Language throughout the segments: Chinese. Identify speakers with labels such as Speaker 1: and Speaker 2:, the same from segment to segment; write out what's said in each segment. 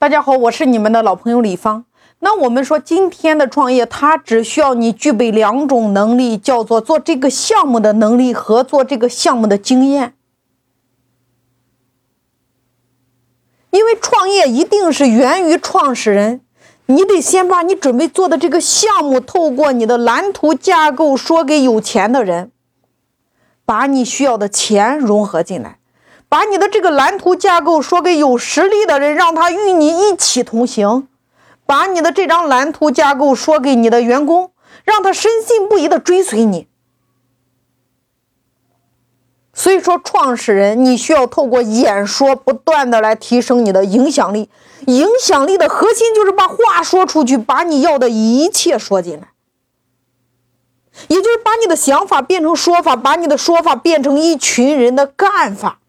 Speaker 1: 大家好，我是你们的老朋友李芳。那我们说，今天的创业，它只需要你具备两种能力，叫做做这个项目的能力和做这个项目的经验。因为创业一定是源于创始人，你得先把你准备做的这个项目，透过你的蓝图架构说给有钱的人，把你需要的钱融合进来。把你的这个蓝图架构说给有实力的人，让他与你一起同行；把你的这张蓝图架构说给你的员工，让他深信不疑的追随你。所以说，创始人你需要透过演说，不断的来提升你的影响力。影响力的核心就是把话说出去，把你要的一切说进来，也就是把你的想法变成说法，把你的说法变成一群人的干法。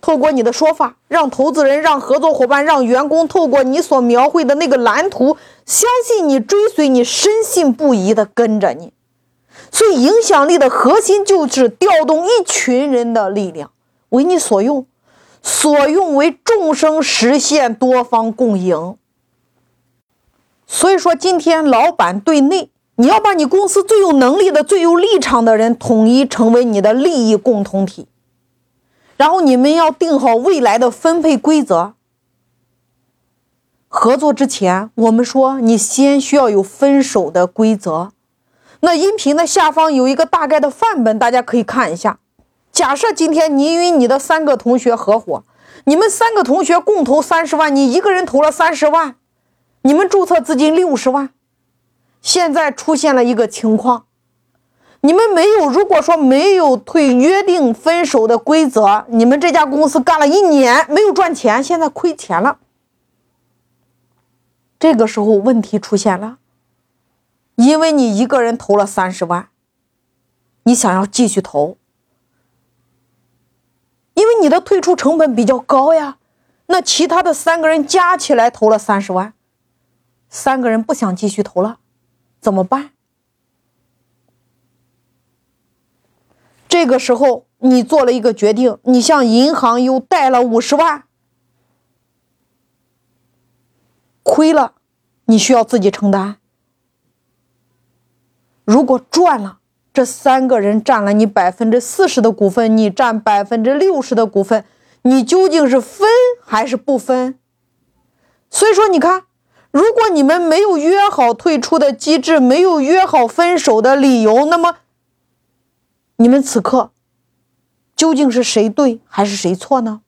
Speaker 1: 透过你的说法，让投资人、让合作伙伴、让员工透过你所描绘的那个蓝图，相信你、追随你、深信不疑的跟着你。所以，影响力的核心就是调动一群人的力量，为你所用，所用为众生实现多方共赢。所以说，今天老板对内，你要把你公司最有能力的、最有立场的人统一成为你的利益共同体。然后你们要定好未来的分配规则。合作之前，我们说你先需要有分手的规则。那音频的下方有一个大概的范本，大家可以看一下。假设今天你与你的三个同学合伙，你们三个同学共投三十万，你一个人投了三十万，你们注册资金六十万。现在出现了一个情况。你们没有，如果说没有退约定分手的规则，你们这家公司干了一年没有赚钱，现在亏钱了。这个时候问题出现了，因为你一个人投了三十万，你想要继续投，因为你的退出成本比较高呀。那其他的三个人加起来投了三十万，三个人不想继续投了，怎么办？这个时候，你做了一个决定，你向银行又贷了五十万，亏了，你需要自己承担。如果赚了，这三个人占了你百分之四十的股份，你占百分之六十的股份，你究竟是分还是不分？所以说，你看，如果你们没有约好退出的机制，没有约好分手的理由，那么。你们此刻究竟是谁对还是谁错呢？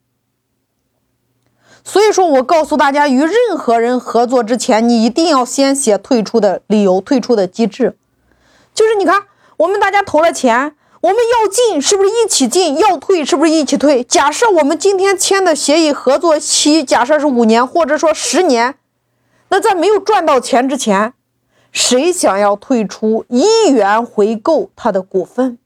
Speaker 1: 所以说我告诉大家，与任何人合作之前，你一定要先写退出的理由、退出的机制。就是你看，我们大家投了钱，我们要进是不是一起进？要退是不是一起退？假设我们今天签的协议合作期，假设是五年，或者说十年，那在没有赚到钱之前，谁想要退出，一元回购他的股份？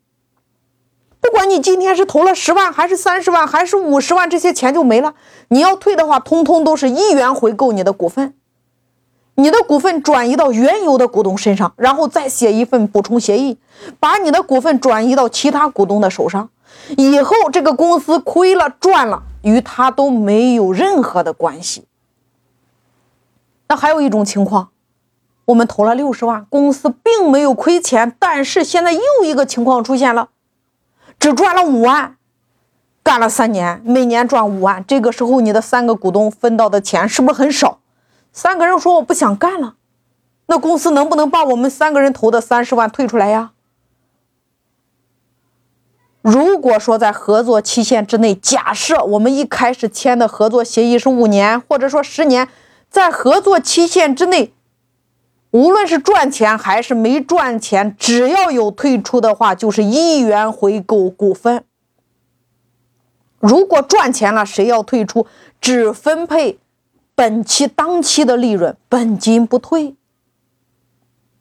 Speaker 1: 不管你今天是投了十万，还是三十万，还是五十万，这些钱就没了。你要退的话，通通都是一元回购你的股份，你的股份转移到原有的股东身上，然后再写一份补充协议，把你的股份转移到其他股东的手上。以后这个公司亏了赚了，与他都没有任何的关系。那还有一种情况，我们投了六十万，公司并没有亏钱，但是现在又一个情况出现了。只赚了五万，干了三年，每年赚五万。这个时候，你的三个股东分到的钱是不是很少？三个人说我不想干了，那公司能不能把我们三个人投的三十万退出来呀？如果说在合作期限之内，假设我们一开始签的合作协议是五年，或者说十年，在合作期限之内。无论是赚钱还是没赚钱，只要有退出的话，就是一元回购股份。如果赚钱了，谁要退出，只分配本期当期的利润，本金不退。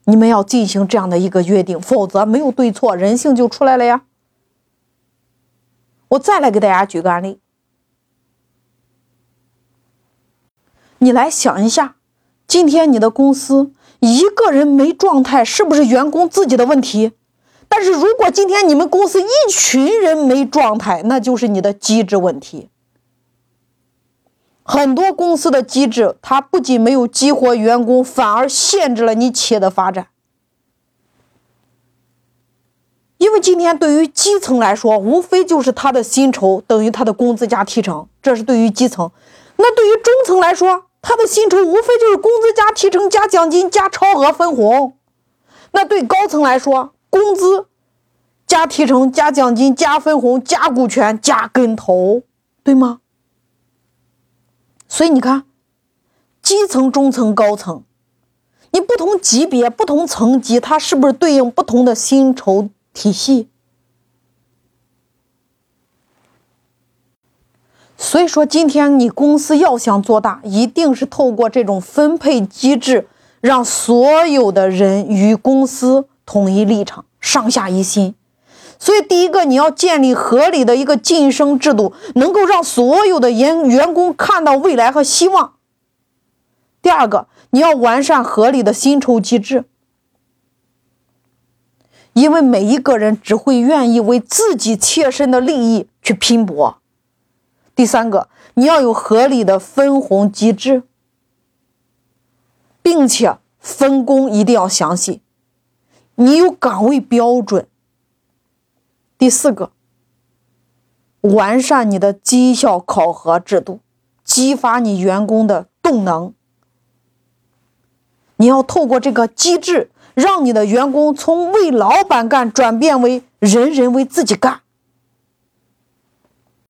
Speaker 1: 你们要进行这样的一个约定，否则没有对错，人性就出来了呀。我再来给大家举个案例，你来想一下，今天你的公司。一个人没状态，是不是员工自己的问题？但是如果今天你们公司一群人没状态，那就是你的机制问题。很多公司的机制，它不仅没有激活员工，反而限制了你企业的发展。因为今天对于基层来说，无非就是他的薪酬等于他的工资加提成，这是对于基层。那对于中层来说，他的薪酬无非就是工资加提成加奖金加超额分红。那对高层来说，工资加提成加奖金加分红加股权加跟投，对吗？所以你看，基层、中层、高层，你不同级别、不同层级，它是不是对应不同的薪酬体系？所以说，今天你公司要想做大，一定是透过这种分配机制，让所有的人与公司统一立场，上下一心。所以，第一个，你要建立合理的一个晋升制度，能够让所有的员员工看到未来和希望。第二个，你要完善合理的薪酬机制，因为每一个人只会愿意为自己切身的利益去拼搏。第三个，你要有合理的分红机制，并且分工一定要详细，你有岗位标准。第四个，完善你的绩效考核制度，激发你员工的动能。你要透过这个机制，让你的员工从为老板干转变为人人为自己干。